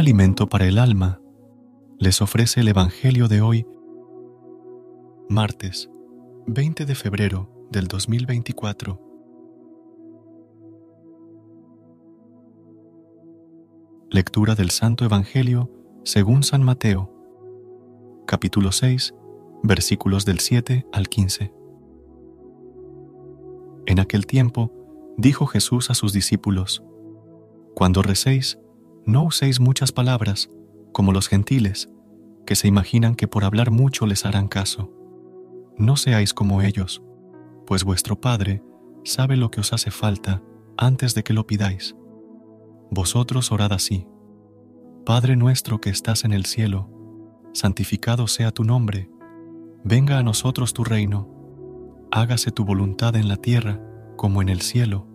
alimento para el alma, les ofrece el Evangelio de hoy, martes 20 de febrero del 2024. Lectura del Santo Evangelio según San Mateo, capítulo 6, versículos del 7 al 15. En aquel tiempo dijo Jesús a sus discípulos, Cuando recéis, no uséis muchas palabras, como los gentiles, que se imaginan que por hablar mucho les harán caso. No seáis como ellos, pues vuestro Padre sabe lo que os hace falta antes de que lo pidáis. Vosotros orad así. Padre nuestro que estás en el cielo, santificado sea tu nombre, venga a nosotros tu reino, hágase tu voluntad en la tierra como en el cielo.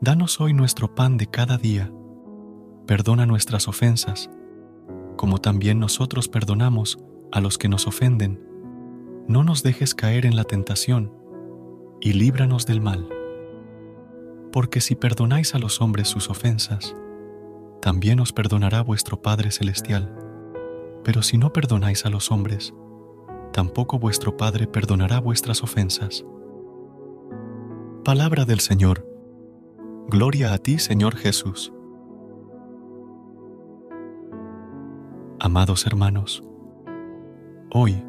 Danos hoy nuestro pan de cada día Perdona nuestras ofensas, como también nosotros perdonamos a los que nos ofenden. No nos dejes caer en la tentación, y líbranos del mal. Porque si perdonáis a los hombres sus ofensas, también os perdonará vuestro Padre Celestial. Pero si no perdonáis a los hombres, tampoco vuestro Padre perdonará vuestras ofensas. Palabra del Señor. Gloria a ti, Señor Jesús. Amados hermanos, hoy,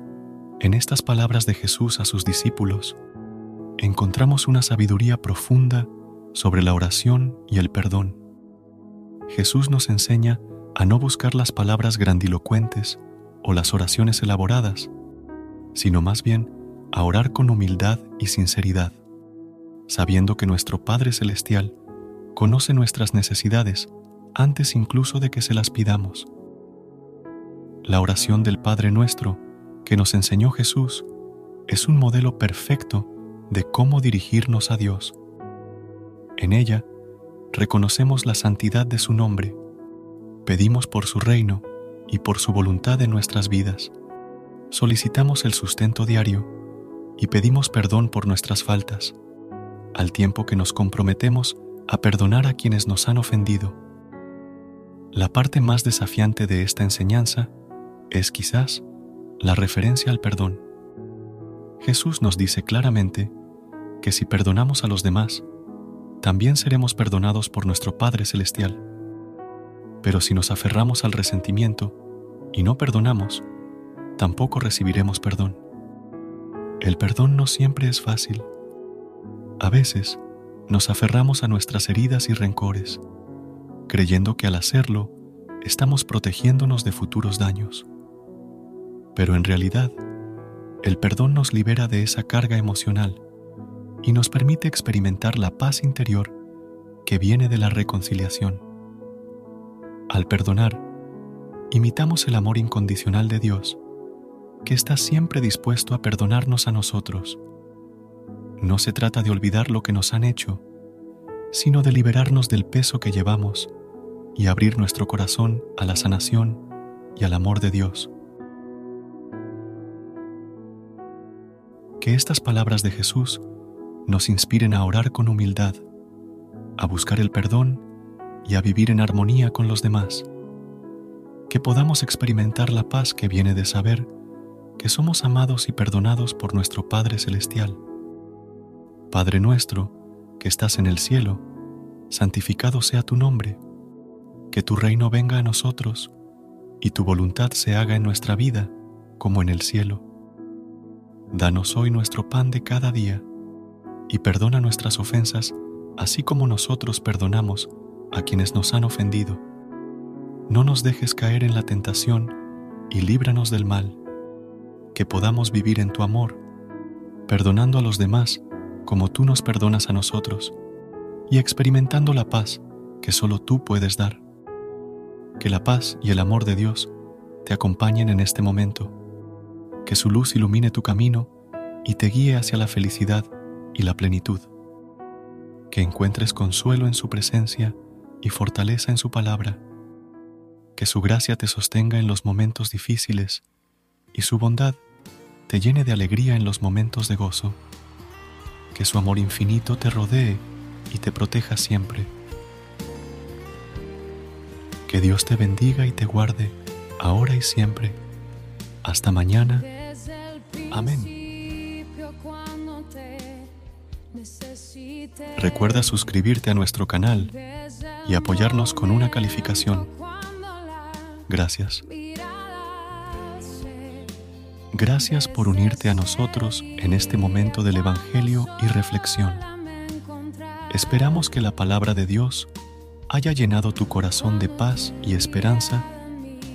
en estas palabras de Jesús a sus discípulos, encontramos una sabiduría profunda sobre la oración y el perdón. Jesús nos enseña a no buscar las palabras grandilocuentes o las oraciones elaboradas, sino más bien a orar con humildad y sinceridad, sabiendo que nuestro Padre Celestial conoce nuestras necesidades antes incluso de que se las pidamos la oración del Padre Nuestro que nos enseñó Jesús es un modelo perfecto de cómo dirigirnos a Dios. En ella reconocemos la santidad de su nombre, pedimos por su reino y por su voluntad en nuestras vidas, solicitamos el sustento diario y pedimos perdón por nuestras faltas, al tiempo que nos comprometemos a perdonar a quienes nos han ofendido. La parte más desafiante de esta enseñanza es quizás la referencia al perdón. Jesús nos dice claramente que si perdonamos a los demás, también seremos perdonados por nuestro Padre Celestial. Pero si nos aferramos al resentimiento y no perdonamos, tampoco recibiremos perdón. El perdón no siempre es fácil. A veces nos aferramos a nuestras heridas y rencores, creyendo que al hacerlo estamos protegiéndonos de futuros daños. Pero en realidad, el perdón nos libera de esa carga emocional y nos permite experimentar la paz interior que viene de la reconciliación. Al perdonar, imitamos el amor incondicional de Dios, que está siempre dispuesto a perdonarnos a nosotros. No se trata de olvidar lo que nos han hecho, sino de liberarnos del peso que llevamos y abrir nuestro corazón a la sanación y al amor de Dios. Que estas palabras de Jesús nos inspiren a orar con humildad, a buscar el perdón y a vivir en armonía con los demás. Que podamos experimentar la paz que viene de saber que somos amados y perdonados por nuestro Padre Celestial. Padre nuestro, que estás en el cielo, santificado sea tu nombre, que tu reino venga a nosotros y tu voluntad se haga en nuestra vida como en el cielo. Danos hoy nuestro pan de cada día, y perdona nuestras ofensas, así como nosotros perdonamos a quienes nos han ofendido. No nos dejes caer en la tentación, y líbranos del mal, que podamos vivir en tu amor, perdonando a los demás como tú nos perdonas a nosotros, y experimentando la paz que solo tú puedes dar. Que la paz y el amor de Dios te acompañen en este momento que su luz ilumine tu camino y te guíe hacia la felicidad y la plenitud. Que encuentres consuelo en su presencia y fortaleza en su palabra. Que su gracia te sostenga en los momentos difíciles y su bondad te llene de alegría en los momentos de gozo. Que su amor infinito te rodee y te proteja siempre. Que Dios te bendiga y te guarde, ahora y siempre. Hasta mañana. Amén. Recuerda suscribirte a nuestro canal y apoyarnos con una calificación. Gracias. Gracias por unirte a nosotros en este momento del Evangelio y reflexión. Esperamos que la palabra de Dios haya llenado tu corazón de paz y esperanza